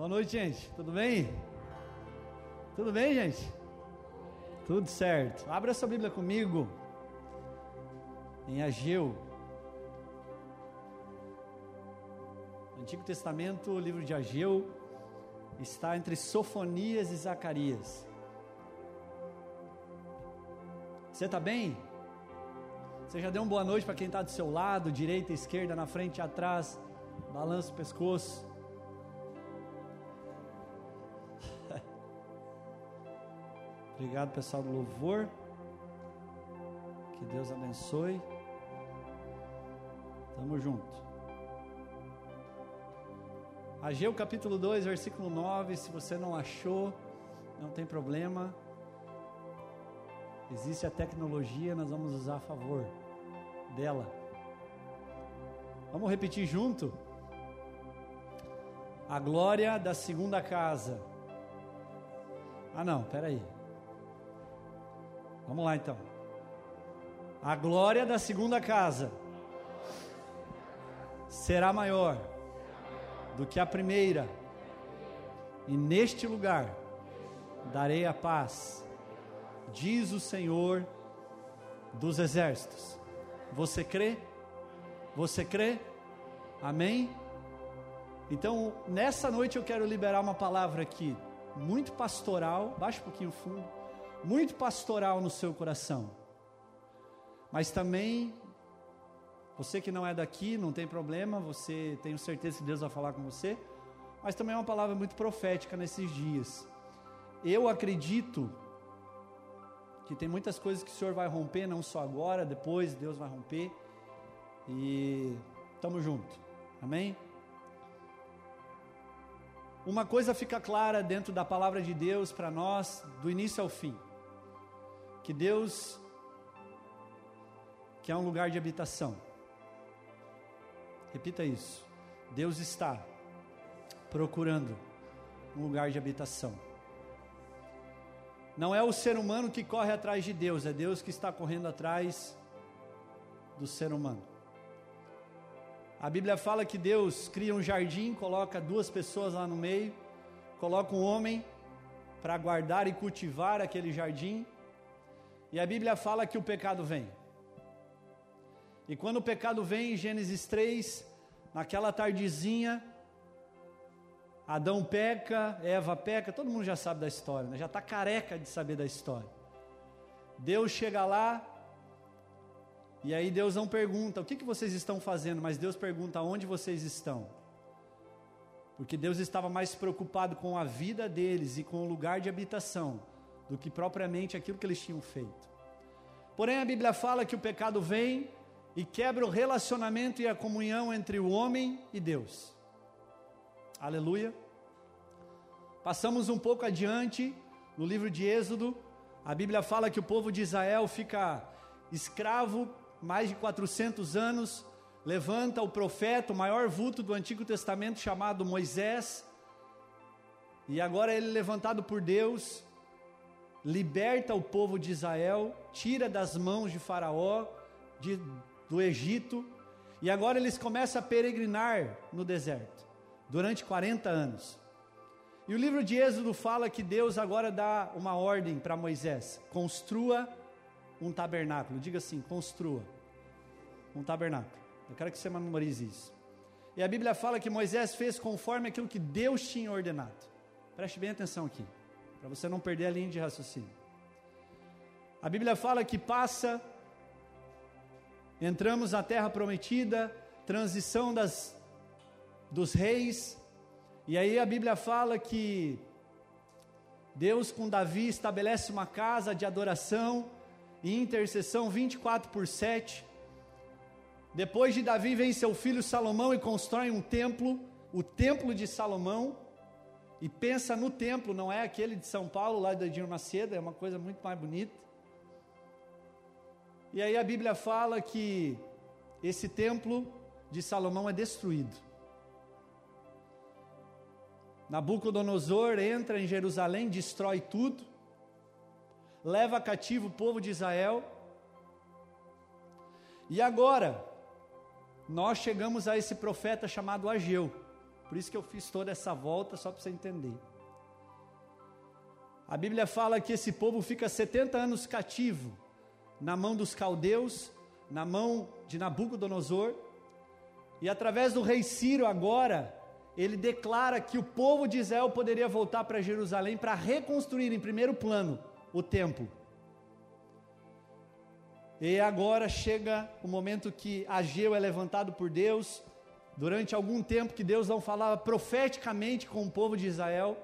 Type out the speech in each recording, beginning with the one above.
Boa noite, gente. Tudo bem? Tudo bem, gente? Tudo certo. Abra sua Bíblia comigo. Em Ageu. Antigo Testamento, o livro de Ageu está entre Sofonias e Zacarias. Você está bem? Você já deu uma boa noite para quem está do seu lado, direita, esquerda, na frente atrás? Balança o pescoço. Obrigado, pessoal do louvor. Que Deus abençoe. Tamo junto. Ageu capítulo 2, versículo 9. Se você não achou, não tem problema. Existe a tecnologia, nós vamos usar a favor dela. Vamos repetir junto? A glória da segunda casa. Ah, não, peraí. Vamos lá então. A glória da segunda casa será maior do que a primeira, e neste lugar darei a paz, diz o Senhor dos exércitos. Você crê? Você crê? Amém? Então, nessa noite eu quero liberar uma palavra aqui, muito pastoral, baixa um pouquinho o fundo muito pastoral no seu coração. Mas também, você que não é daqui, não tem problema, você tenho certeza que Deus vai falar com você, mas também é uma palavra muito profética nesses dias. Eu acredito que tem muitas coisas que o Senhor vai romper, não só agora, depois Deus vai romper. E estamos juntos. Amém? Uma coisa fica clara dentro da palavra de Deus para nós, do início ao fim que Deus que é um lugar de habitação. Repita isso. Deus está procurando um lugar de habitação. Não é o ser humano que corre atrás de Deus, é Deus que está correndo atrás do ser humano. A Bíblia fala que Deus cria um jardim, coloca duas pessoas lá no meio, coloca um homem para guardar e cultivar aquele jardim e a Bíblia fala que o pecado vem. E quando o pecado vem, em Gênesis 3, naquela tardezinha, Adão peca, Eva peca, todo mundo já sabe da história, né? já está careca de saber da história. Deus chega lá, e aí Deus não pergunta o que, que vocês estão fazendo, mas Deus pergunta onde vocês estão. Porque Deus estava mais preocupado com a vida deles e com o lugar de habitação do que propriamente aquilo que eles tinham feito. Porém, a Bíblia fala que o pecado vem e quebra o relacionamento e a comunhão entre o homem e Deus. Aleluia. Passamos um pouco adiante, no livro de Êxodo, a Bíblia fala que o povo de Israel fica escravo mais de 400 anos, levanta o profeta, o maior vulto do Antigo Testamento chamado Moisés, e agora ele é levantado por Deus, liberta o povo de Israel, tira das mãos de Faraó, de, do Egito, e agora eles começam a peregrinar no deserto, durante 40 anos. E o livro de Êxodo fala que Deus agora dá uma ordem para Moisés: construa um tabernáculo. Diga assim: construa um tabernáculo. Eu quero que você memorize isso. E a Bíblia fala que Moisés fez conforme aquilo que Deus tinha ordenado. Preste bem atenção aqui para você não perder a linha de raciocínio. A Bíblia fala que passa, entramos na terra prometida, transição das, dos reis, e aí a Bíblia fala que Deus com Davi estabelece uma casa de adoração e intercessão 24 por 7. Depois de Davi vem seu filho Salomão e constrói um templo, o templo de Salomão, e pensa no templo, não é aquele de São Paulo, lá da Edir Macedo, é uma coisa muito mais bonita. E aí a Bíblia fala que esse templo de Salomão é destruído. Nabucodonosor entra em Jerusalém, destrói tudo, leva cativo o povo de Israel. E agora, nós chegamos a esse profeta chamado Ageu. Por isso que eu fiz toda essa volta só para você entender. A Bíblia fala que esse povo fica 70 anos cativo na mão dos caldeus, na mão de Nabucodonosor, e através do rei Ciro agora, ele declara que o povo de Israel poderia voltar para Jerusalém para reconstruir em primeiro plano o templo. E agora chega o momento que Ageu é levantado por Deus, durante algum tempo que Deus não falava profeticamente com o povo de Israel,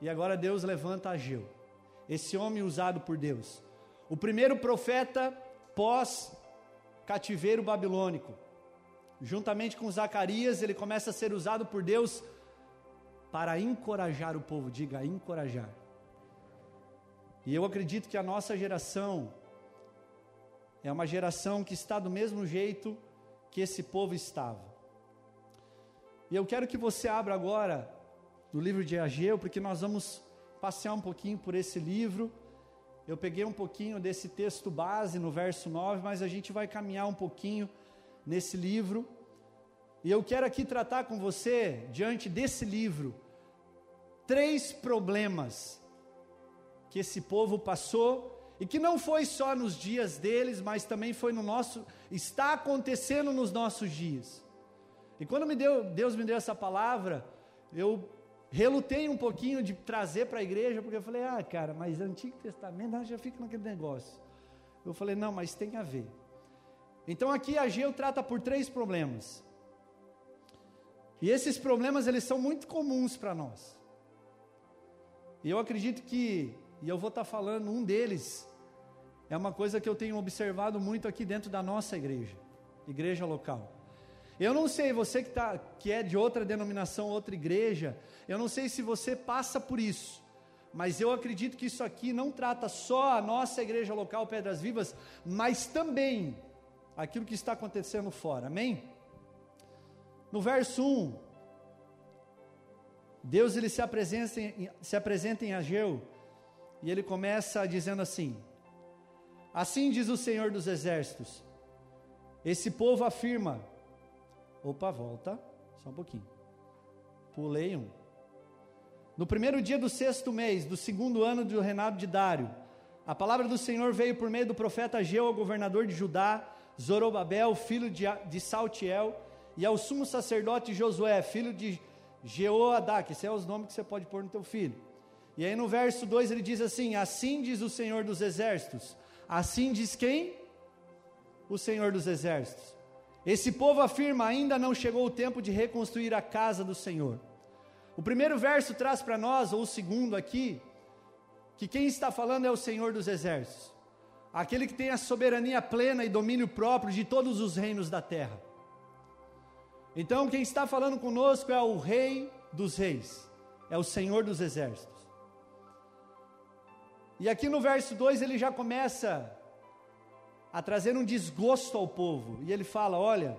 e agora Deus levanta Ageu, esse homem usado por Deus. O primeiro profeta pós cativeiro babilônico. Juntamente com Zacarias, ele começa a ser usado por Deus para encorajar o povo, diga encorajar. E eu acredito que a nossa geração é uma geração que está do mesmo jeito que esse povo estava. E eu quero que você abra agora do livro de Ageu, porque nós vamos passear um pouquinho por esse livro. Eu peguei um pouquinho desse texto base no verso 9, mas a gente vai caminhar um pouquinho nesse livro. E eu quero aqui tratar com você, diante desse livro, três problemas que esse povo passou e que não foi só nos dias deles, mas também foi no nosso, está acontecendo nos nossos dias. E quando me deu, Deus me deu essa palavra, eu relutei um pouquinho de trazer para a igreja, porque eu falei, ah, cara, mas Antigo Testamento já fica naquele negócio. Eu falei, não, mas tem a ver. Então aqui Ageu trata por três problemas. E esses problemas eles são muito comuns para nós. E eu acredito que, e eu vou estar tá falando um deles, é uma coisa que eu tenho observado muito aqui dentro da nossa igreja, igreja local. Eu não sei, você que, tá, que é de outra denominação, outra igreja, eu não sei se você passa por isso, mas eu acredito que isso aqui não trata só a nossa igreja local, Pedras Vivas, mas também aquilo que está acontecendo fora, amém? No verso 1, Deus ele se apresenta, em, se apresenta em Ageu, e ele começa dizendo assim: Assim diz o Senhor dos Exércitos, esse povo afirma, Opa, volta. Só um pouquinho. Pulei um. No primeiro dia do sexto mês, do segundo ano do reinado de Dário, a palavra do Senhor veio por meio do profeta Ageu ao governador de Judá, Zorobabel, filho de, de Saltiel, e ao sumo sacerdote Josué, filho de Jeoadá, que esse é os nomes que você pode pôr no teu filho. E aí no verso 2 ele diz assim: Assim diz o Senhor dos exércitos. Assim diz quem? O Senhor dos exércitos. Esse povo afirma: ainda não chegou o tempo de reconstruir a casa do Senhor. O primeiro verso traz para nós, ou o segundo aqui, que quem está falando é o Senhor dos Exércitos, aquele que tem a soberania plena e domínio próprio de todos os reinos da terra. Então, quem está falando conosco é o Rei dos Reis, é o Senhor dos Exércitos. E aqui no verso 2 ele já começa a trazer um desgosto ao povo. E ele fala: Olha,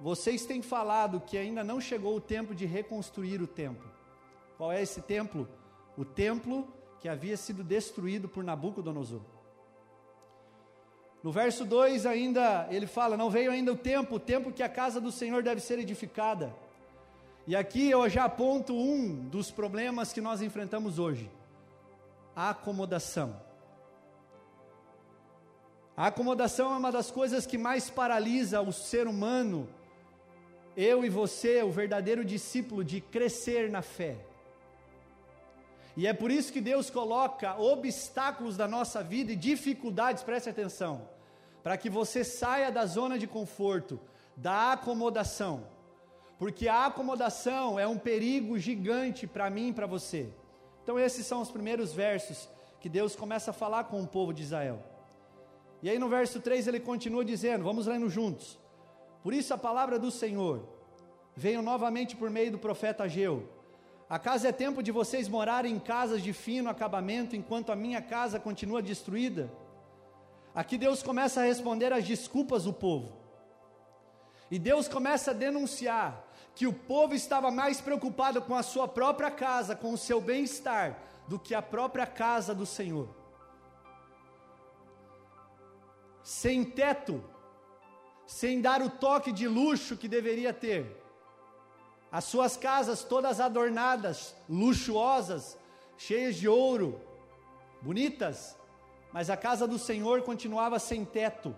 vocês têm falado que ainda não chegou o tempo de reconstruir o templo. Qual é esse templo? O templo que havia sido destruído por Nabucodonosor. No verso 2 ainda ele fala: Não veio ainda o tempo, o tempo que a casa do Senhor deve ser edificada. E aqui eu já aponto um dos problemas que nós enfrentamos hoje: a acomodação. A acomodação é uma das coisas que mais paralisa o ser humano, eu e você, o verdadeiro discípulo, de crescer na fé. E é por isso que Deus coloca obstáculos da nossa vida e dificuldades, preste atenção, para que você saia da zona de conforto, da acomodação, porque a acomodação é um perigo gigante para mim e para você. Então, esses são os primeiros versos que Deus começa a falar com o povo de Israel. E aí no verso 3 ele continua dizendo, vamos lendo juntos. Por isso a palavra do Senhor veio novamente por meio do profeta Ageu. Acaso é tempo de vocês morarem em casas de fino acabamento enquanto a minha casa continua destruída? Aqui Deus começa a responder às desculpas do povo. E Deus começa a denunciar que o povo estava mais preocupado com a sua própria casa, com o seu bem-estar, do que a própria casa do Senhor sem teto, sem dar o toque de luxo que deveria ter. as suas casas todas adornadas, luxuosas, cheias de ouro, bonitas, mas a casa do Senhor continuava sem teto.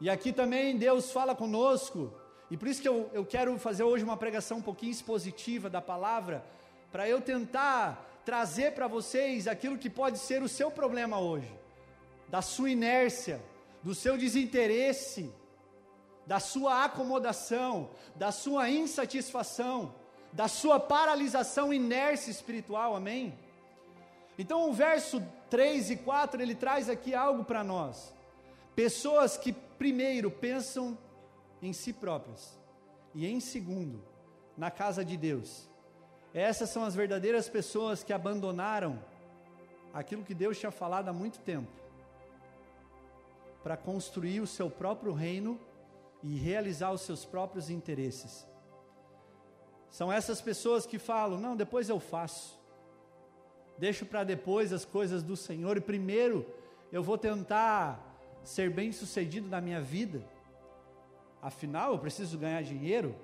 E aqui também Deus fala conosco, e por isso que eu, eu quero fazer hoje uma pregação um pouquinho expositiva da palavra, para eu tentar trazer para vocês aquilo que pode ser o seu problema hoje, da sua inércia, do seu desinteresse, da sua acomodação, da sua insatisfação, da sua paralisação, inércia espiritual, amém? Então o verso 3 e 4 ele traz aqui algo para nós. Pessoas que primeiro pensam em si próprias e em segundo na casa de Deus. Essas são as verdadeiras pessoas que abandonaram aquilo que Deus tinha falado há muito tempo para construir o seu próprio reino e realizar os seus próprios interesses. São essas pessoas que falam: não, depois eu faço, deixo para depois as coisas do Senhor e primeiro eu vou tentar ser bem sucedido na minha vida. Afinal, eu preciso ganhar dinheiro,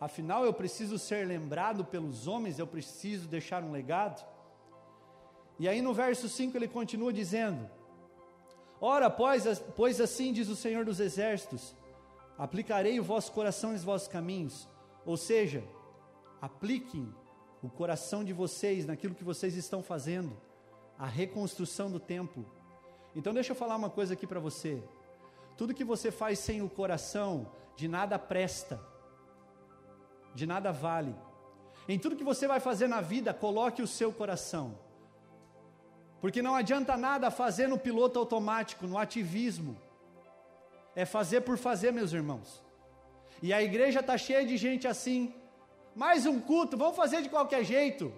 afinal, eu preciso ser lembrado pelos homens, eu preciso deixar um legado. E aí no verso 5 ele continua dizendo: Ora, pois, pois assim diz o Senhor dos Exércitos: aplicarei o vosso coração nos vossos caminhos. Ou seja, apliquem o coração de vocês naquilo que vocês estão fazendo, a reconstrução do templo. Então, deixa eu falar uma coisa aqui para você. Tudo que você faz sem o coração, de nada presta, de nada vale. Em tudo que você vai fazer na vida, coloque o seu coração. Porque não adianta nada fazer no piloto automático, no ativismo. É fazer por fazer, meus irmãos. E a igreja está cheia de gente assim. Mais um culto, vamos fazer de qualquer jeito.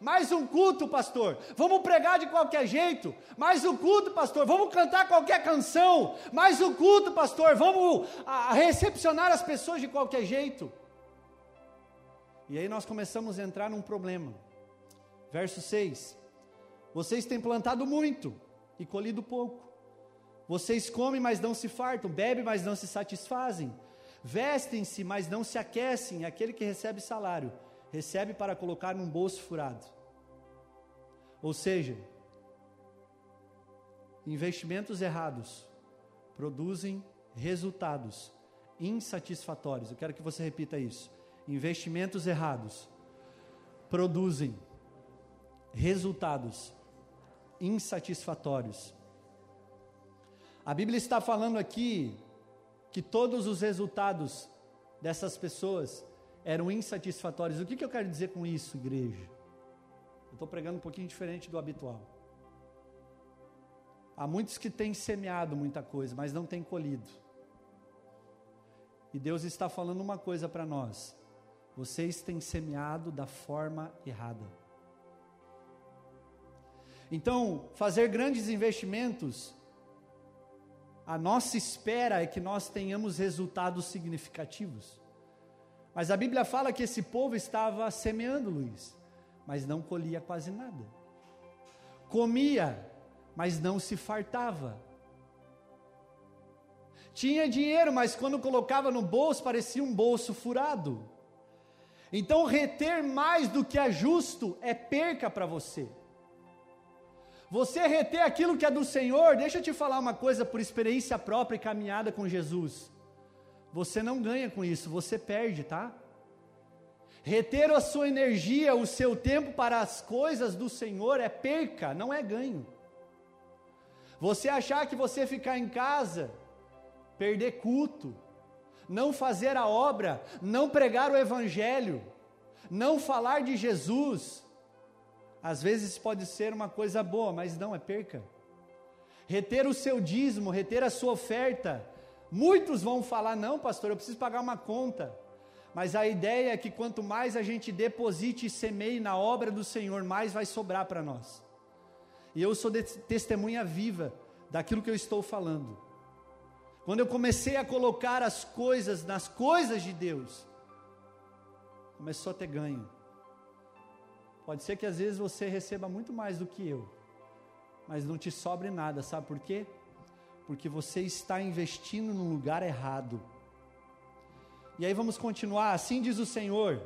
Mais um culto, pastor. Vamos pregar de qualquer jeito. Mais um culto, pastor. Vamos cantar qualquer canção. Mais um culto, pastor. Vamos a, a recepcionar as pessoas de qualquer jeito. E aí nós começamos a entrar num problema. Verso 6. Vocês têm plantado muito e colhido pouco. Vocês comem, mas não se fartam, bebem, mas não se satisfazem. Vestem-se, mas não se aquecem. Aquele que recebe salário, recebe para colocar num bolso furado. Ou seja, investimentos errados produzem resultados insatisfatórios. Eu quero que você repita isso. Investimentos errados produzem resultados insatisfatórios. A Bíblia está falando aqui que todos os resultados dessas pessoas eram insatisfatórios. O que, eu quero dizer com isso, igreja? Eu estou pregando um pouquinho diferente do habitual. Há muitos que têm semeado muita coisa, mas não têm colhido. E Deus está falando uma coisa para nós: vocês têm semeado da forma errada. Então, fazer grandes investimentos, a nossa espera é que nós tenhamos resultados significativos. Mas a Bíblia fala que esse povo estava semeando, Luiz, mas não colhia quase nada. Comia, mas não se fartava. Tinha dinheiro, mas quando colocava no bolso parecia um bolso furado. Então, reter mais do que é justo é perca para você. Você reter aquilo que é do Senhor, deixa eu te falar uma coisa por experiência própria e caminhada com Jesus. Você não ganha com isso, você perde, tá? Reter a sua energia, o seu tempo para as coisas do Senhor é perca, não é ganho. Você achar que você ficar em casa, perder culto, não fazer a obra, não pregar o Evangelho, não falar de Jesus, às vezes pode ser uma coisa boa, mas não é perca. Reter o seu dízimo, reter a sua oferta. Muitos vão falar: não, pastor, eu preciso pagar uma conta. Mas a ideia é que quanto mais a gente deposite e semeie na obra do Senhor, mais vai sobrar para nós. E eu sou testemunha viva daquilo que eu estou falando. Quando eu comecei a colocar as coisas nas coisas de Deus, começou a ter ganho. Pode ser que às vezes você receba muito mais do que eu, mas não te sobre nada, sabe por quê? Porque você está investindo no lugar errado. E aí vamos continuar. Assim diz o Senhor,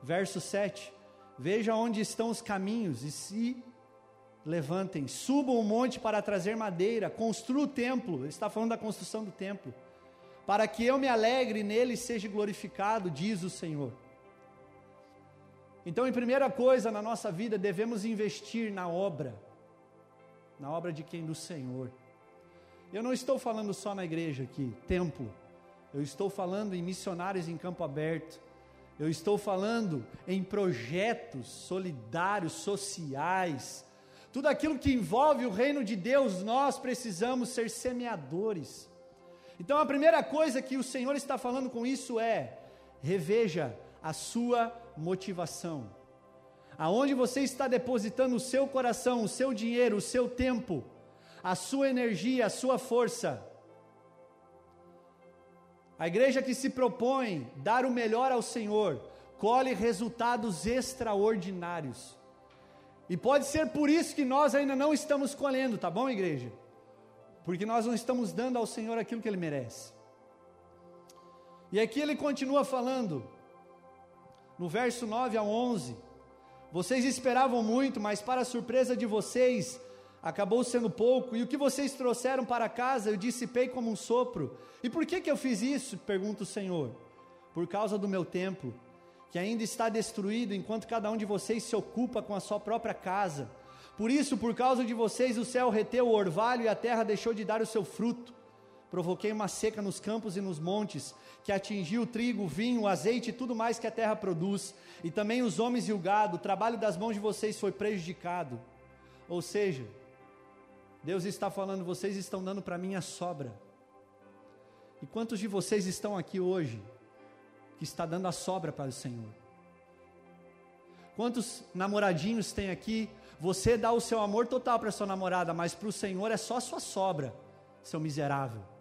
verso 7. Veja onde estão os caminhos e se levantem, subam o monte para trazer madeira, construa o templo. Ele está falando da construção do templo. Para que eu me alegre e nele seja glorificado, diz o Senhor. Então, em primeira coisa na nossa vida, devemos investir na obra, na obra de quem? Do Senhor. Eu não estou falando só na igreja aqui, templo. Eu estou falando em missionários em campo aberto. Eu estou falando em projetos solidários, sociais. Tudo aquilo que envolve o reino de Deus, nós precisamos ser semeadores. Então a primeira coisa que o Senhor está falando com isso é: reveja a sua motivação. Aonde você está depositando o seu coração, o seu dinheiro, o seu tempo, a sua energia, a sua força. A igreja que se propõe dar o melhor ao Senhor, colhe resultados extraordinários. E pode ser por isso que nós ainda não estamos colhendo, tá bom, igreja? Porque nós não estamos dando ao Senhor aquilo que Ele merece. E aqui ele continua falando: no verso 9 a 11. Vocês esperavam muito, mas para surpresa de vocês, acabou sendo pouco, e o que vocês trouxeram para casa eu dissipei como um sopro. E por que, que eu fiz isso? pergunta o Senhor. Por causa do meu templo, que ainda está destruído, enquanto cada um de vocês se ocupa com a sua própria casa. Por isso, por causa de vocês, o céu reteu o orvalho e a terra deixou de dar o seu fruto. Provoquei uma seca nos campos e nos montes, que atingiu o trigo, o vinho, o azeite e tudo mais que a terra produz, e também os homens e o gado, o trabalho das mãos de vocês foi prejudicado. Ou seja, Deus está falando, vocês estão dando para mim a sobra. E quantos de vocês estão aqui hoje que está dando a sobra para o Senhor? Quantos namoradinhos tem aqui? Você dá o seu amor total para sua namorada, mas para o Senhor é só sua sobra, seu miserável.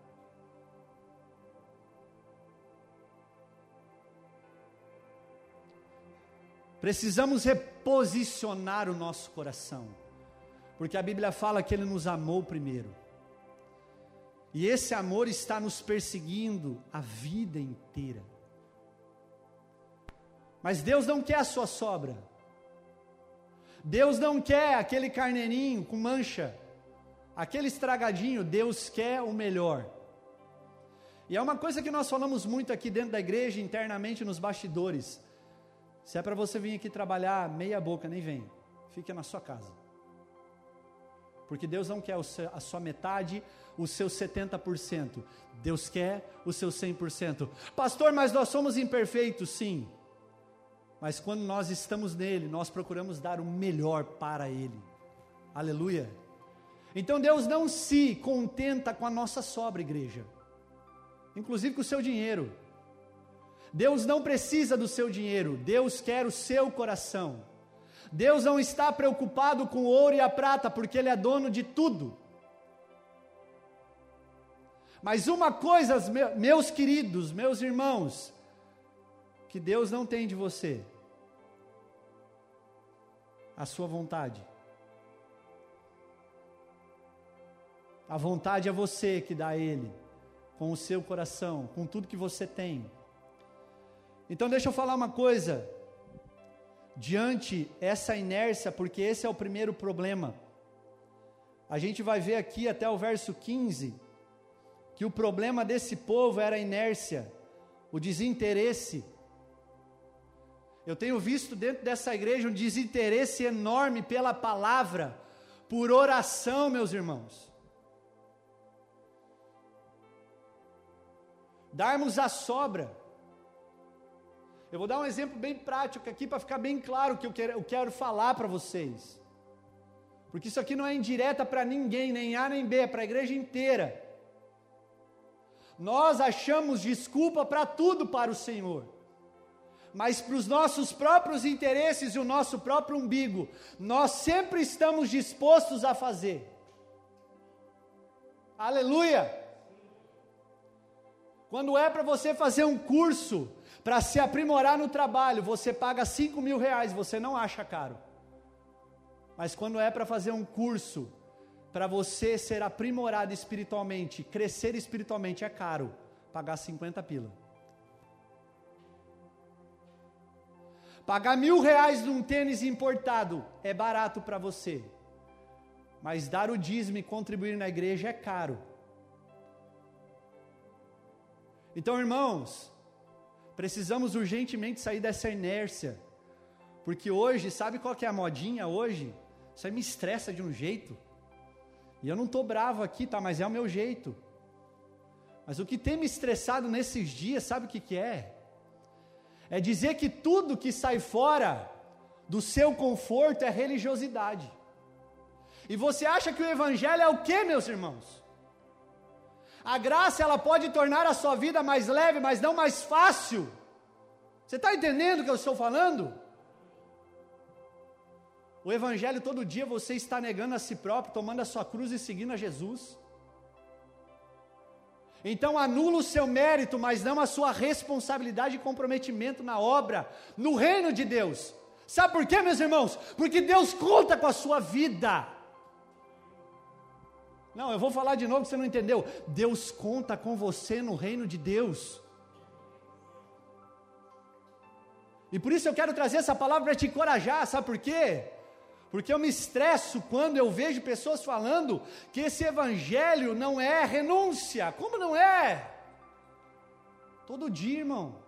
Precisamos reposicionar o nosso coração, porque a Bíblia fala que Ele nos amou primeiro, e esse amor está nos perseguindo a vida inteira. Mas Deus não quer a sua sobra, Deus não quer aquele carneirinho com mancha, aquele estragadinho, Deus quer o melhor. E é uma coisa que nós falamos muito aqui dentro da igreja, internamente nos bastidores. Se é para você vir aqui trabalhar meia boca, nem venha. Fique na sua casa. Porque Deus não quer a sua metade, o seu 70%. Deus quer o seu 100%. Pastor, mas nós somos imperfeitos, sim. Mas quando nós estamos nele, nós procuramos dar o melhor para ele. Aleluia. Então Deus não se contenta com a nossa sobra, igreja. Inclusive com o seu dinheiro. Deus não precisa do seu dinheiro, Deus quer o seu coração. Deus não está preocupado com o ouro e a prata, porque Ele é dono de tudo. Mas uma coisa, meus queridos, meus irmãos, que Deus não tem de você, a sua vontade. A vontade é você que dá a Ele, com o seu coração, com tudo que você tem. Então deixa eu falar uma coisa. Diante essa inércia, porque esse é o primeiro problema. A gente vai ver aqui até o verso 15 que o problema desse povo era a inércia, o desinteresse. Eu tenho visto dentro dessa igreja um desinteresse enorme pela palavra, por oração, meus irmãos. Darmos a sobra. Eu vou dar um exemplo bem prático aqui para ficar bem claro o que eu quero, eu quero falar para vocês. Porque isso aqui não é indireta para ninguém, nem A nem B, é para a igreja inteira. Nós achamos desculpa para tudo para o Senhor. Mas para os nossos próprios interesses e o nosso próprio umbigo, nós sempre estamos dispostos a fazer. Aleluia! Quando é para você fazer um curso, para se aprimorar no trabalho, você paga 5 mil reais, você não acha caro. Mas quando é para fazer um curso, para você ser aprimorado espiritualmente, crescer espiritualmente, é caro pagar 50 pila. Pagar mil reais num tênis importado é barato para você, mas dar o dízimo e contribuir na igreja é caro. Então, irmãos, precisamos urgentemente sair dessa inércia, porque hoje, sabe qual que é a modinha hoje? Isso aí me estressa de um jeito. E eu não estou bravo aqui, tá? Mas é o meu jeito. Mas o que tem me estressado nesses dias, sabe o que, que é? É dizer que tudo que sai fora do seu conforto é religiosidade. E você acha que o Evangelho é o que, meus irmãos? A graça ela pode tornar a sua vida mais leve, mas não mais fácil. Você está entendendo o que eu estou falando? O Evangelho todo dia você está negando a si próprio, tomando a sua cruz e seguindo a Jesus. Então anula o seu mérito, mas não a sua responsabilidade e comprometimento na obra, no reino de Deus. Sabe por quê, meus irmãos? Porque Deus conta com a sua vida. Não, eu vou falar de novo você não entendeu. Deus conta com você no reino de Deus. E por isso eu quero trazer essa palavra para te encorajar, sabe por quê? Porque eu me estresso quando eu vejo pessoas falando que esse evangelho não é renúncia. Como não é? Todo dia, irmão.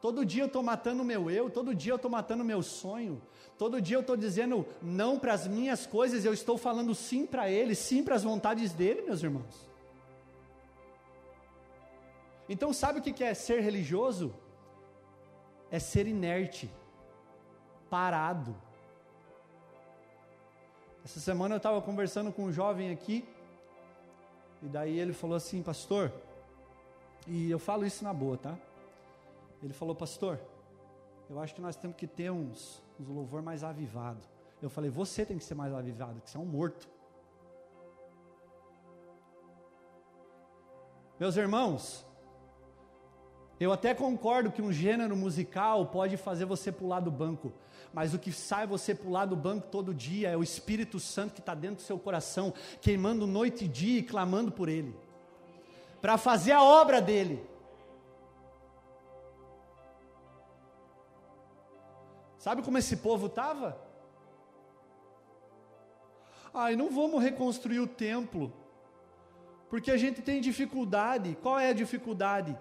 Todo dia eu estou matando o meu eu, todo dia eu estou matando o meu sonho, todo dia eu estou dizendo não para as minhas coisas, eu estou falando sim para Ele, sim para as vontades dEle, meus irmãos. Então, sabe o que é ser religioso? É ser inerte, parado essa semana eu estava conversando com um jovem aqui, e daí ele falou assim, pastor, e eu falo isso na boa, tá? Ele falou, pastor, eu acho que nós temos que ter uns, uns louvor mais avivado. Eu falei, você tem que ser mais avivado, que você é um morto. Meus irmãos, eu até concordo que um gênero musical pode fazer você pular do banco, mas o que sai você pular do banco todo dia é o Espírito Santo que está dentro do seu coração, queimando noite e dia e clamando por Ele, para fazer a obra dele. Sabe como esse povo estava? Ai, não vamos reconstruir o templo, porque a gente tem dificuldade. Qual é a dificuldade?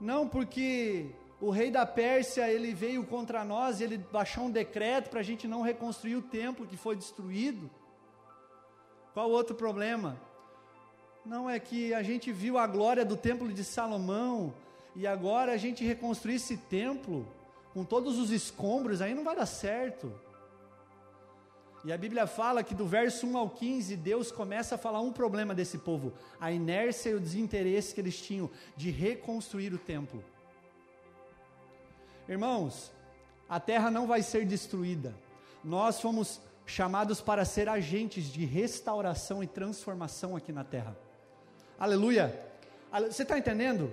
Não, porque o rei da Pérsia ele veio contra nós ele baixou um decreto para a gente não reconstruir o templo que foi destruído. Qual outro problema? Não é que a gente viu a glória do templo de Salomão e agora a gente reconstruir esse templo com todos os escombros, aí não vai dar certo. E a Bíblia fala que do verso 1 ao 15, Deus começa a falar um problema desse povo: a inércia e o desinteresse que eles tinham de reconstruir o templo. Irmãos, a terra não vai ser destruída. Nós fomos chamados para ser agentes de restauração e transformação aqui na terra. Aleluia! Você está entendendo?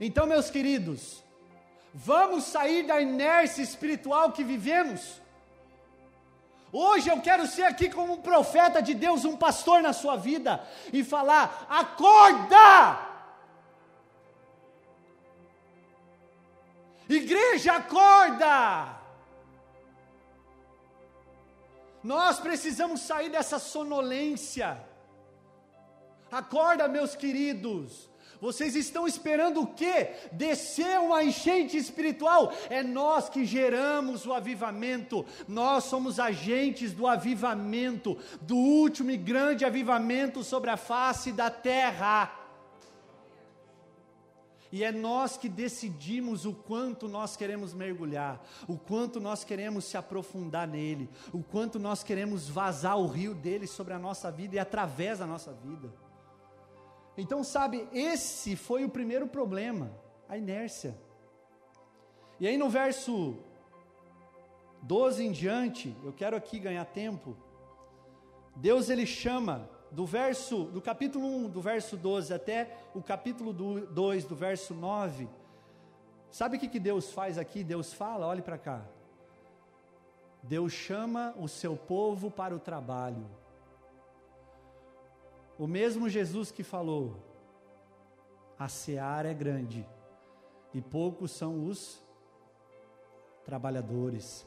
Então, meus queridos, vamos sair da inércia espiritual que vivemos Hoje eu quero ser aqui como um profeta de Deus, um pastor na sua vida, e falar: acorda! Igreja, acorda! Nós precisamos sair dessa sonolência. Acorda, meus queridos. Vocês estão esperando o quê? Descer uma enchente espiritual. É nós que geramos o avivamento. Nós somos agentes do avivamento, do último e grande avivamento sobre a face da terra. E é nós que decidimos o quanto nós queremos mergulhar, o quanto nós queremos se aprofundar nele, o quanto nós queremos vazar o rio dele sobre a nossa vida e através da nossa vida. Então, sabe, esse foi o primeiro problema, a inércia. E aí no verso 12 em diante, eu quero aqui ganhar tempo. Deus ele chama do verso do capítulo 1, do verso 12 até o capítulo 2, do verso 9. Sabe o que, que Deus faz aqui? Deus fala, olhe para cá. Deus chama o seu povo para o trabalho. O mesmo Jesus que falou: a seara é grande e poucos são os trabalhadores.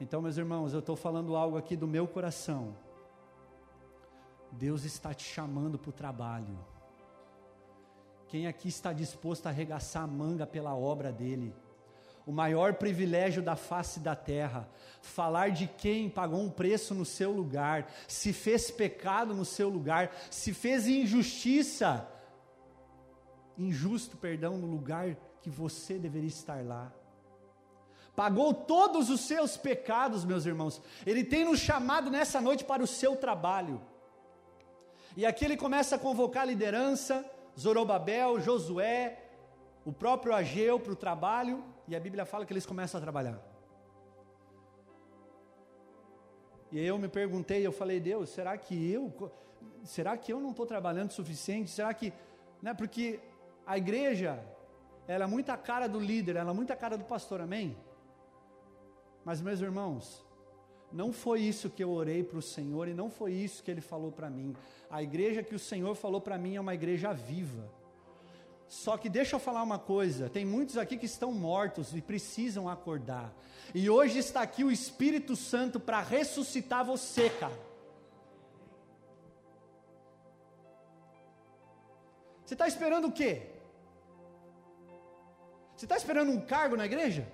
Então, meus irmãos, eu estou falando algo aqui do meu coração. Deus está te chamando para o trabalho. Quem aqui está disposto a arregaçar a manga pela obra dele? O maior privilégio da face da terra, falar de quem pagou um preço no seu lugar, se fez pecado no seu lugar, se fez injustiça, injusto, perdão, no lugar que você deveria estar lá. Pagou todos os seus pecados, meus irmãos. Ele tem nos chamado nessa noite para o seu trabalho. E aqui ele começa a convocar a liderança, Zorobabel, Josué, o próprio Ageu para o trabalho, e a Bíblia fala que eles começam a trabalhar. E eu me perguntei, eu falei, Deus, será que eu, será que eu não estou trabalhando o suficiente? Será que, né, porque a igreja, ela é muito a cara do líder, ela é muito a cara do pastor, amém? Mas meus irmãos, não foi isso que eu orei para o Senhor e não foi isso que Ele falou para mim. A igreja que o Senhor falou para mim é uma igreja viva. Só que deixa eu falar uma coisa: tem muitos aqui que estão mortos e precisam acordar. E hoje está aqui o Espírito Santo para ressuscitar você, cara. Você está esperando o quê? Você está esperando um cargo na igreja?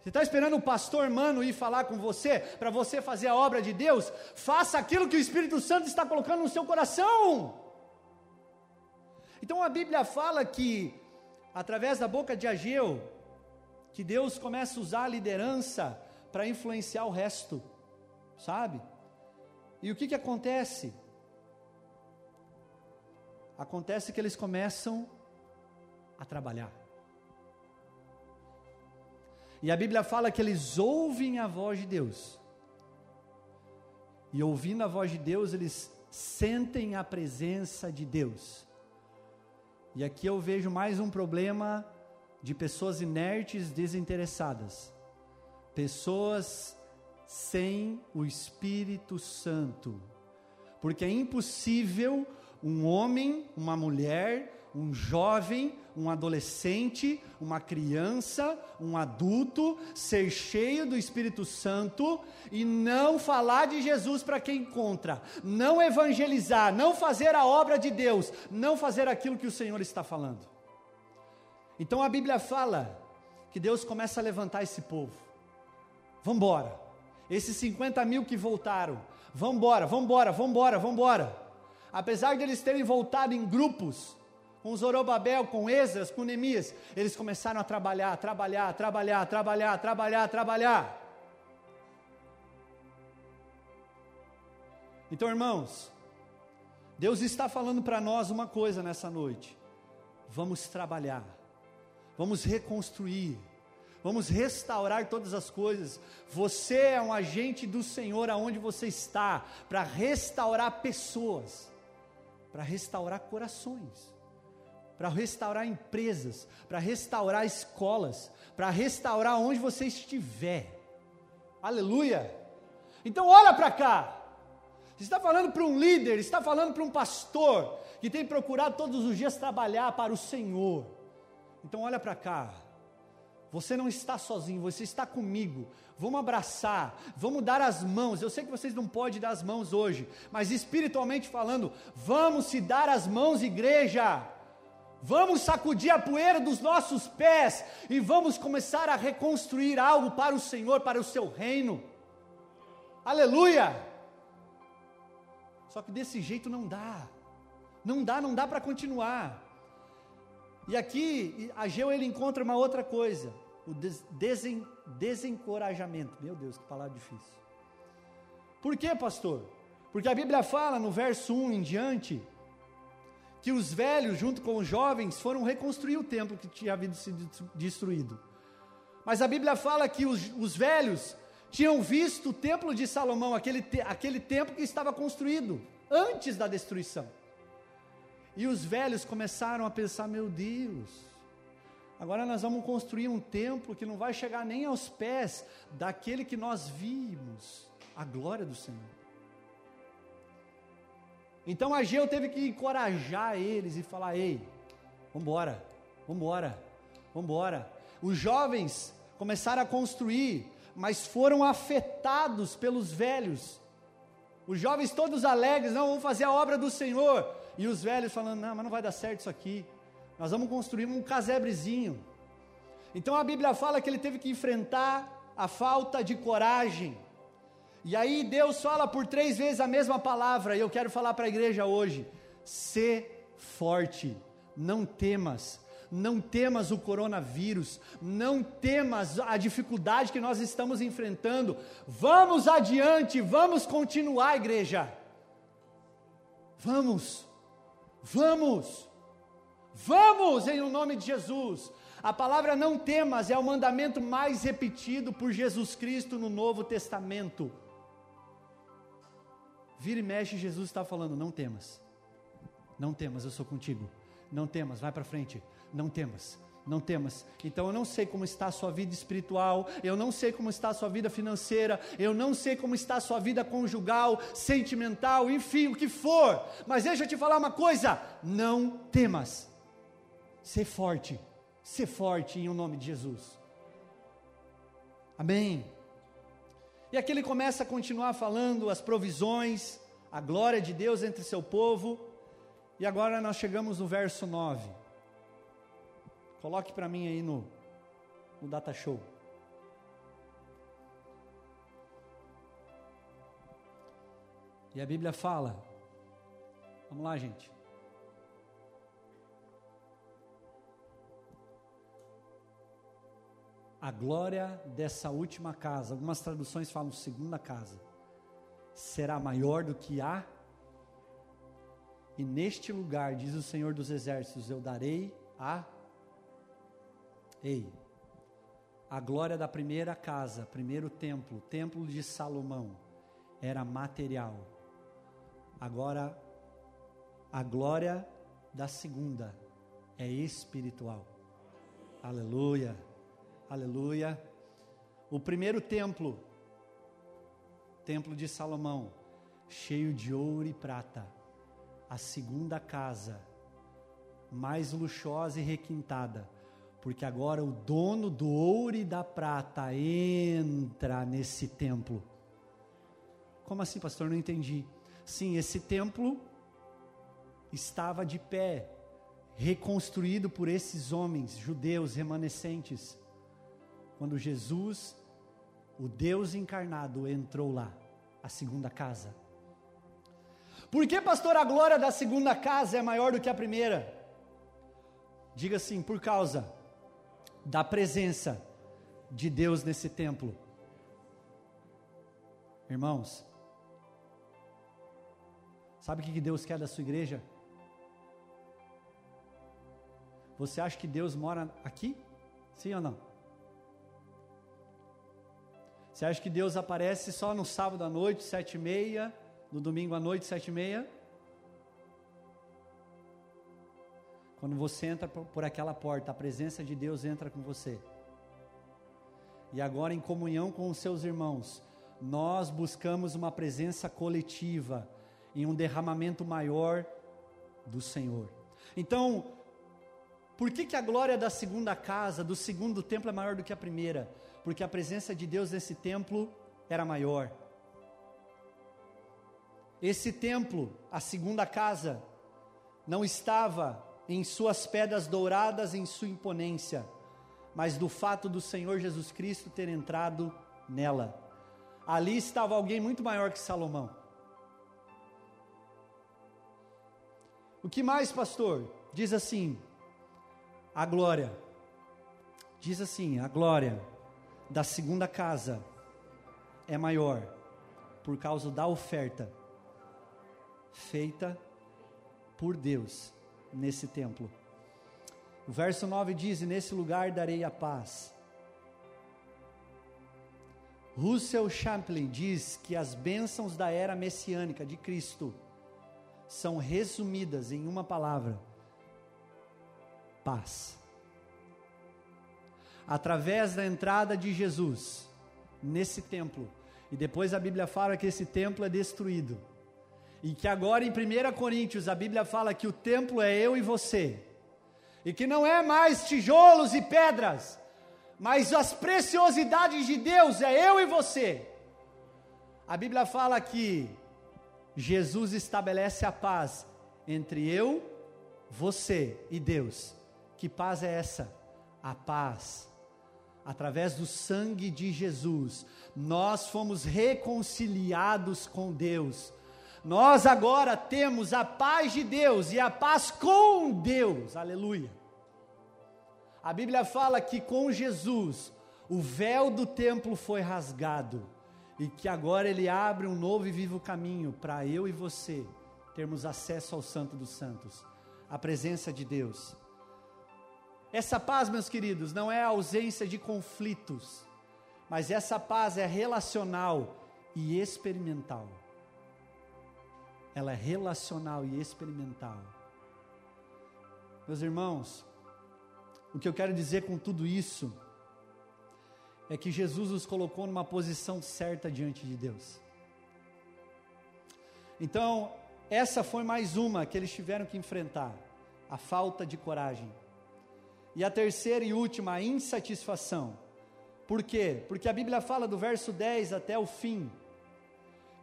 Você está esperando o pastor mano ir falar com você, para você fazer a obra de Deus? Faça aquilo que o Espírito Santo está colocando no seu coração. Então a Bíblia fala que, através da boca de Ageu, que Deus começa a usar a liderança para influenciar o resto, sabe? E o que, que acontece? Acontece que eles começam a trabalhar. E a Bíblia fala que eles ouvem a voz de Deus. E ouvindo a voz de Deus, eles sentem a presença de Deus. E aqui eu vejo mais um problema de pessoas inertes, desinteressadas. Pessoas sem o Espírito Santo. Porque é impossível um homem, uma mulher, um jovem, um adolescente, uma criança, um adulto, ser cheio do Espírito Santo e não falar de Jesus para quem encontra, não evangelizar, não fazer a obra de Deus, não fazer aquilo que o Senhor está falando. Então a Bíblia fala que Deus começa a levantar esse povo. Vamos embora. Esses 50 mil que voltaram, vamos embora, vamos embora. Apesar de eles terem voltado em grupos, com Zorobabel, com Esdras, com Neemias, eles começaram a trabalhar, trabalhar, trabalhar, trabalhar, trabalhar, trabalhar. Então, irmãos, Deus está falando para nós uma coisa nessa noite. Vamos trabalhar, vamos reconstruir, vamos restaurar todas as coisas. Você é um agente do Senhor aonde você está, para restaurar pessoas, para restaurar corações para restaurar empresas, para restaurar escolas, para restaurar onde você estiver. Aleluia! Então olha para cá. Você está falando para um líder, está falando para um pastor que tem procurado todos os dias trabalhar para o Senhor. Então olha para cá. Você não está sozinho, você está comigo. Vamos abraçar, vamos dar as mãos. Eu sei que vocês não podem dar as mãos hoje, mas espiritualmente falando, vamos se dar as mãos, igreja. Vamos sacudir a poeira dos nossos pés e vamos começar a reconstruir algo para o Senhor, para o seu reino. Aleluia! Só que desse jeito não dá. Não dá, não dá para continuar. E aqui, Ageu ele encontra uma outra coisa, o desen, desencorajamento. Meu Deus, que palavra difícil. Por quê, pastor? Porque a Bíblia fala no verso 1 em diante, que os velhos, junto com os jovens, foram reconstruir o templo que tinha havido sido destruído. Mas a Bíblia fala que os, os velhos tinham visto o templo de Salomão, aquele, aquele templo que estava construído antes da destruição. E os velhos começaram a pensar: meu Deus, agora nós vamos construir um templo que não vai chegar nem aos pés daquele que nós vimos, a glória do Senhor. Então Ageu teve que encorajar eles e falar: ei, embora, vamos embora. Os jovens começaram a construir, mas foram afetados pelos velhos. Os jovens todos alegres, não, vamos fazer a obra do Senhor. E os velhos falando, não, mas não vai dar certo isso aqui. Nós vamos construir um casebrezinho. Então a Bíblia fala que ele teve que enfrentar a falta de coragem. E aí Deus fala por três vezes a mesma palavra, e eu quero falar para a igreja hoje: ser forte, não temas, não temas o coronavírus, não temas a dificuldade que nós estamos enfrentando. Vamos adiante, vamos continuar, igreja. Vamos, vamos, vamos em o nome de Jesus. A palavra não temas é o mandamento mais repetido por Jesus Cristo no Novo Testamento. Vira e mexe, Jesus está falando: não temas, não temas, eu sou contigo. Não temas, vai para frente, não temas, não temas. Então eu não sei como está a sua vida espiritual, eu não sei como está a sua vida financeira, eu não sei como está a sua vida conjugal, sentimental, enfim, o que for. Mas deixa eu te falar uma coisa: não temas. Ser forte ser forte em o nome de Jesus. Amém. E aqui ele começa a continuar falando as provisões, a glória de Deus entre seu povo. E agora nós chegamos no verso 9. Coloque para mim aí no, no data show. E a Bíblia fala, vamos lá, gente. A glória dessa última casa, algumas traduções falam segunda casa, será maior do que a. E neste lugar, diz o Senhor dos Exércitos, eu darei a. Ei, a glória da primeira casa, primeiro templo, templo de Salomão, era material. Agora, a glória da segunda é espiritual. Aleluia. Aleluia. O primeiro templo, templo de Salomão, cheio de ouro e prata. A segunda casa, mais luxuosa e requintada, porque agora o dono do ouro e da prata entra nesse templo. Como assim, pastor? Não entendi. Sim, esse templo estava de pé, reconstruído por esses homens judeus remanescentes quando Jesus, o Deus encarnado, entrou lá, a segunda casa. Por que, pastor, a glória da segunda casa é maior do que a primeira? Diga assim, por causa da presença de Deus nesse templo. Irmãos, sabe o que Deus quer da sua igreja? Você acha que Deus mora aqui? Sim ou não? Você acha que Deus aparece só no sábado à noite, sete e meia, no domingo à noite, sete e meia? Quando você entra por aquela porta, a presença de Deus entra com você. E agora, em comunhão com os seus irmãos, nós buscamos uma presença coletiva, em um derramamento maior do Senhor. Então, por que, que a glória da segunda casa, do segundo templo, é maior do que a primeira? Porque a presença de Deus nesse templo era maior. Esse templo, a segunda casa, não estava em suas pedras douradas, em sua imponência, mas do fato do Senhor Jesus Cristo ter entrado nela. Ali estava alguém muito maior que Salomão. O que mais, pastor? Diz assim: a glória. Diz assim: a glória da segunda casa é maior por causa da oferta feita por Deus nesse templo. O verso 9 diz: e Nesse lugar darei a paz. Russell Champlin diz que as bênçãos da era messiânica de Cristo são resumidas em uma palavra: paz através da entrada de Jesus nesse templo. E depois a Bíblia fala que esse templo é destruído. E que agora em 1 Coríntios a Bíblia fala que o templo é eu e você. e que não é mais tijolos e pedras, mas as preciosidades de Deus é eu e você. A Bíblia fala que Jesus estabelece a paz entre eu, você e Deus. Que paz é essa? A paz. Através do sangue de Jesus, nós fomos reconciliados com Deus. Nós agora temos a paz de Deus e a paz com Deus. Aleluia. A Bíblia fala que com Jesus o véu do templo foi rasgado e que agora ele abre um novo e vivo caminho para eu e você termos acesso ao Santo dos Santos, a presença de Deus. Essa paz, meus queridos, não é a ausência de conflitos, mas essa paz é relacional e experimental. Ela é relacional e experimental. Meus irmãos, o que eu quero dizer com tudo isso é que Jesus os colocou numa posição certa diante de Deus. Então, essa foi mais uma que eles tiveram que enfrentar: a falta de coragem. E a terceira e última, a insatisfação. Por quê? Porque a Bíblia fala do verso 10 até o fim,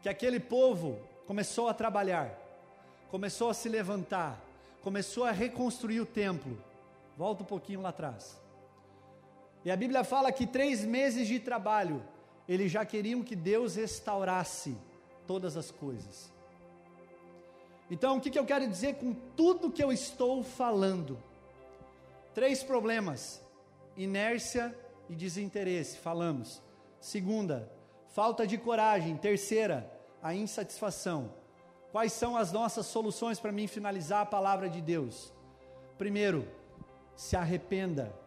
que aquele povo começou a trabalhar, começou a se levantar, começou a reconstruir o templo. Volta um pouquinho lá atrás. E a Bíblia fala que três meses de trabalho, eles já queriam que Deus restaurasse todas as coisas. Então, o que, que eu quero dizer com tudo que eu estou falando? Três problemas: inércia e desinteresse, falamos. Segunda, falta de coragem. Terceira, a insatisfação. Quais são as nossas soluções para mim finalizar a palavra de Deus? Primeiro, se arrependa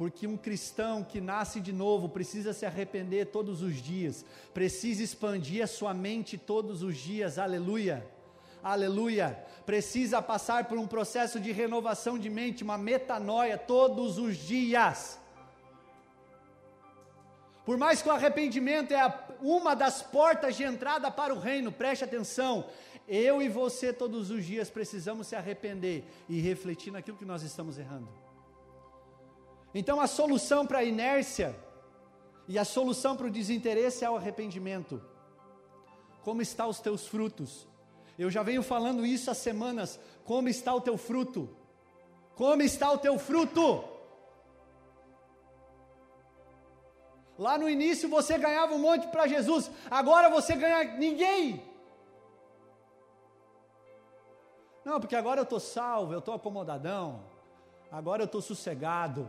porque um cristão que nasce de novo precisa se arrepender todos os dias, precisa expandir a sua mente todos os dias, aleluia. Aleluia, precisa passar por um processo de renovação de mente, uma metanoia todos os dias. Por mais que o arrependimento é uma das portas de entrada para o reino, preste atenção, eu e você todos os dias precisamos se arrepender e refletir naquilo que nós estamos errando. Então a solução para a inércia e a solução para o desinteresse é o arrependimento. Como estão os teus frutos? Eu já venho falando isso há semanas. Como está o teu fruto? Como está o teu fruto? Lá no início você ganhava um monte para Jesus, agora você ganha ninguém. Não, porque agora eu estou salvo, eu estou acomodadão, agora eu estou sossegado.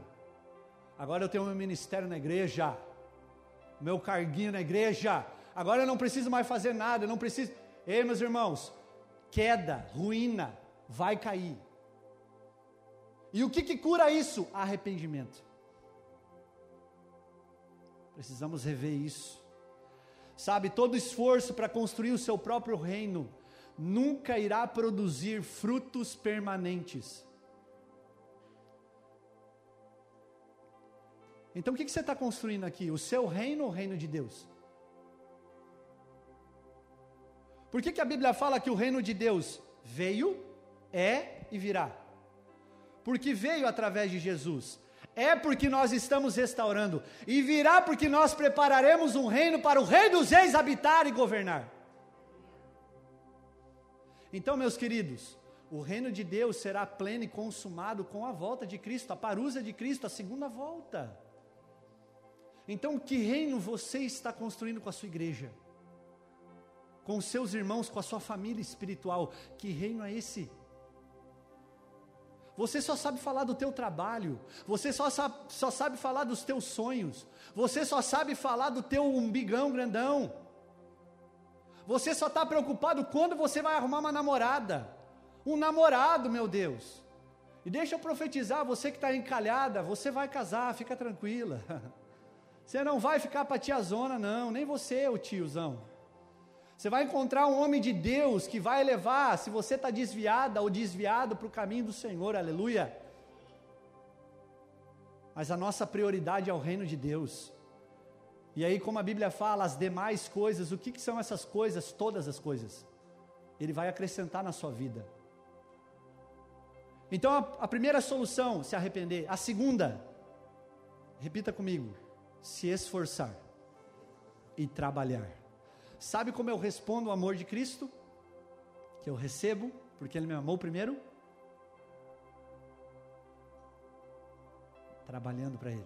Agora eu tenho meu ministério na igreja, meu carguinho na igreja. Agora eu não preciso mais fazer nada, eu não preciso. Ei, meus irmãos, queda, ruína, vai cair. E o que, que cura isso? Arrependimento. Precisamos rever isso. Sabe, todo esforço para construir o seu próprio reino nunca irá produzir frutos permanentes. Então o que, que você está construindo aqui? O seu reino ou o reino de Deus? Por que, que a Bíblia fala que o reino de Deus veio, é e virá? Porque veio através de Jesus. É porque nós estamos restaurando. E virá porque nós prepararemos um reino para o Rei dos Reis habitar e governar. Então, meus queridos, o reino de Deus será pleno e consumado com a volta de Cristo, a parusa de Cristo, a segunda volta. Então, que reino você está construindo com a sua igreja? Com seus irmãos, com a sua família espiritual? Que reino é esse? Você só sabe falar do teu trabalho, você só sabe, só sabe falar dos teus sonhos, você só sabe falar do teu umbigão grandão. Você só está preocupado quando você vai arrumar uma namorada, um namorado, meu Deus. E deixa eu profetizar, você que está encalhada, você vai casar, fica tranquila. Você não vai ficar para tiazona, não, nem você, o tiozão. Você vai encontrar um homem de Deus que vai levar, se você está desviada ou desviado para o caminho do Senhor, aleluia. Mas a nossa prioridade é o reino de Deus. E aí, como a Bíblia fala, as demais coisas, o que, que são essas coisas? Todas as coisas. Ele vai acrescentar na sua vida. Então a, a primeira solução, se arrepender. A segunda, repita comigo: se esforçar e trabalhar. Sabe como eu respondo o amor de Cristo? Que eu recebo, porque Ele me amou primeiro? Trabalhando para Ele.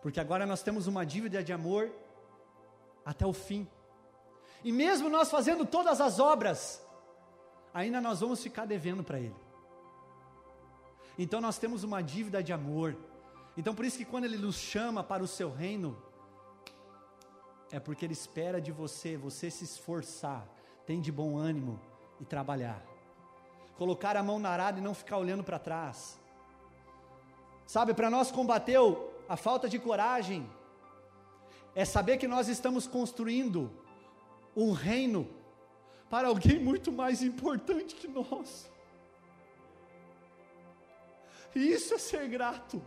Porque agora nós temos uma dívida de amor até o fim. E mesmo nós fazendo todas as obras, ainda nós vamos ficar devendo para Ele. Então nós temos uma dívida de amor. Então por isso que quando Ele nos chama para o seu reino, é porque Ele espera de você, você se esforçar, tem de bom ânimo e trabalhar. Colocar a mão na arada e não ficar olhando para trás. Sabe, para nós combater a falta de coragem, é saber que nós estamos construindo um reino para alguém muito mais importante que nós. E isso é ser grato.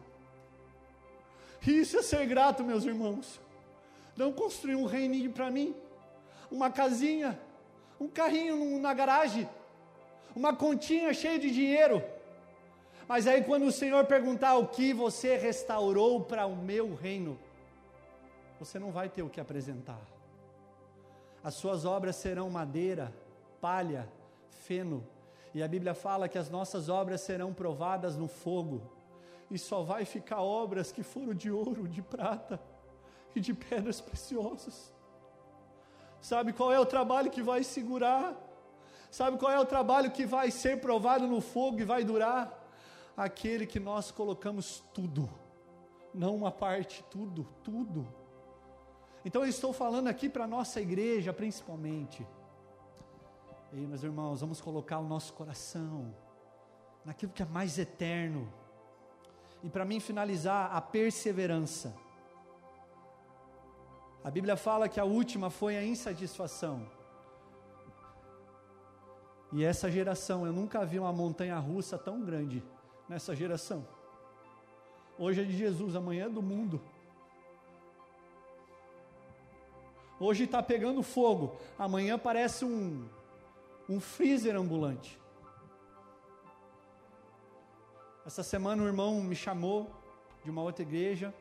Isso é ser grato, meus irmãos. Não construir um reininho para mim, uma casinha, um carrinho na garagem, uma continha cheia de dinheiro. Mas aí, quando o Senhor perguntar o que você restaurou para o meu reino, você não vai ter o que apresentar. As suas obras serão madeira, palha, feno. E a Bíblia fala que as nossas obras serão provadas no fogo. E só vai ficar obras que foram de ouro, de prata e de pedras preciosas. Sabe qual é o trabalho que vai segurar? Sabe qual é o trabalho que vai ser provado no fogo e vai durar? Aquele que nós colocamos tudo, não uma parte, tudo, tudo. Então eu estou falando aqui para a nossa igreja principalmente. Ei, meus irmãos, vamos colocar o nosso coração naquilo que é mais eterno. E para mim finalizar, a perseverança. A Bíblia fala que a última foi a insatisfação. E essa geração, eu nunca vi uma montanha russa tão grande nessa geração. Hoje é de Jesus, amanhã é do mundo. Hoje está pegando fogo, amanhã parece um, um freezer ambulante. Essa semana um irmão me chamou de uma outra igreja.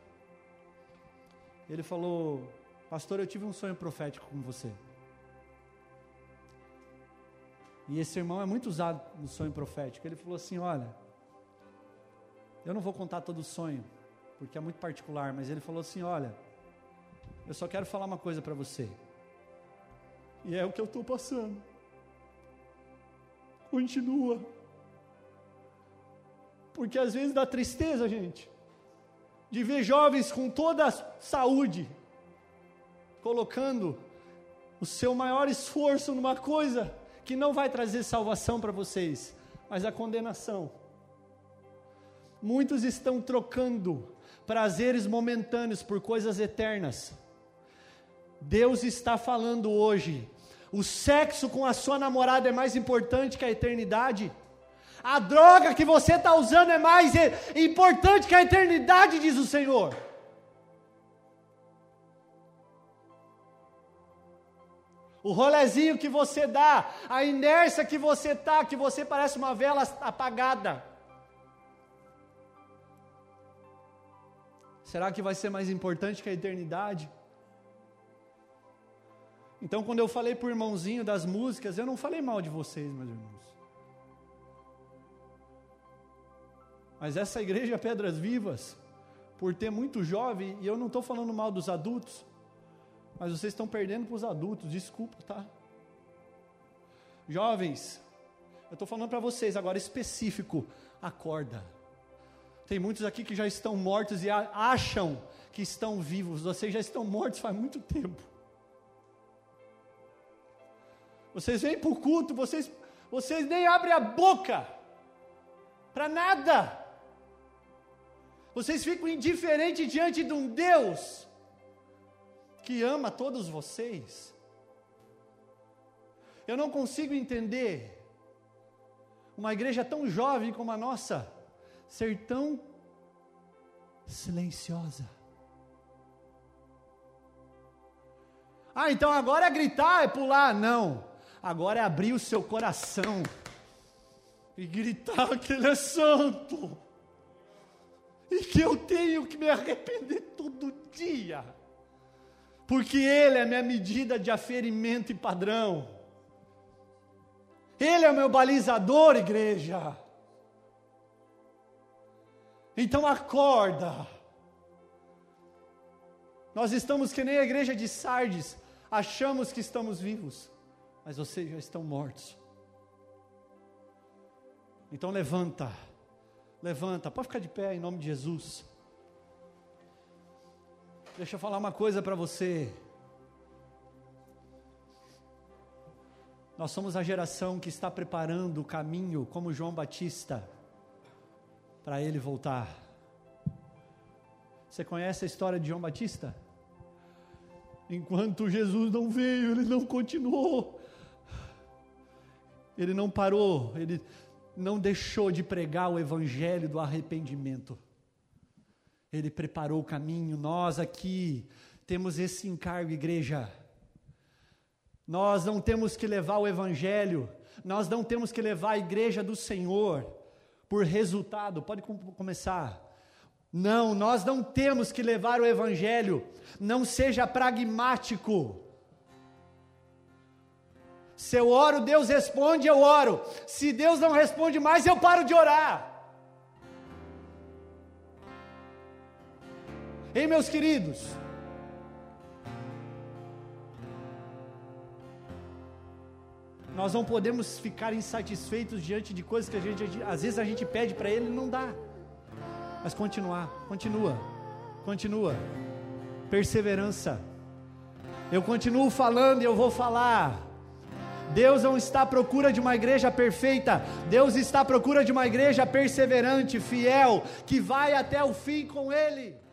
Ele falou: Pastor, eu tive um sonho profético com você. E esse irmão é muito usado no sonho profético. Ele falou assim: Olha, eu não vou contar todo o sonho, porque é muito particular, mas ele falou assim: Olha, eu só quero falar uma coisa para você. E é o que eu estou passando. Continua. Porque às vezes dá tristeza, gente, de ver jovens com toda a saúde, colocando o seu maior esforço numa coisa que não vai trazer salvação para vocês, mas a condenação. Muitos estão trocando prazeres momentâneos por coisas eternas. Deus está falando hoje. O sexo com a sua namorada é mais importante que a eternidade. A droga que você está usando é mais importante que a eternidade, diz o Senhor. O rolezinho que você dá, a inércia que você está, que você parece uma vela apagada. Será que vai ser mais importante que a eternidade? Então, quando eu falei para o irmãozinho das músicas, eu não falei mal de vocês, meus irmãos. Mas essa igreja é Pedras Vivas, por ter muito jovem, e eu não estou falando mal dos adultos, mas vocês estão perdendo para os adultos, desculpa, tá? Jovens, eu estou falando para vocês agora específico, acorda. Tem muitos aqui que já estão mortos e acham que estão vivos, vocês já estão mortos faz muito tempo. Vocês vêm para o culto, vocês, vocês nem abrem a boca para nada. Vocês ficam indiferentes diante de um Deus que ama todos vocês. Eu não consigo entender uma igreja tão jovem como a nossa ser tão silenciosa. Ah, então agora é gritar, é pular. Não agora é abrir o seu coração e gritar que Ele é santo, e que eu tenho que me arrepender todo dia, porque Ele é minha medida de aferimento e padrão, Ele é o meu balizador, igreja. Então acorda. Nós estamos que nem a igreja de Sardes, achamos que estamos vivos, mas vocês já estão mortos. Então levanta, levanta, pode ficar de pé em nome de Jesus. Deixa eu falar uma coisa para você. Nós somos a geração que está preparando o caminho, como João Batista, para ele voltar. Você conhece a história de João Batista? Enquanto Jesus não veio, ele não continuou. Ele não parou, ele não deixou de pregar o evangelho do arrependimento. Ele preparou o caminho. Nós aqui temos esse encargo, igreja. Nós não temos que levar o evangelho, nós não temos que levar a igreja do Senhor por resultado. Pode começar. Não, nós não temos que levar o evangelho. Não seja pragmático. Se eu oro, Deus responde, eu oro. Se Deus não responde mais, eu paro de orar. Ei, meus queridos, nós não podemos ficar insatisfeitos diante de coisas que a gente, às vezes a gente pede para Ele e não dá. Mas continuar, continua, continua, perseverança. Eu continuo falando e eu vou falar. Deus não está à procura de uma igreja perfeita, Deus está à procura de uma igreja perseverante, fiel, que vai até o fim com Ele.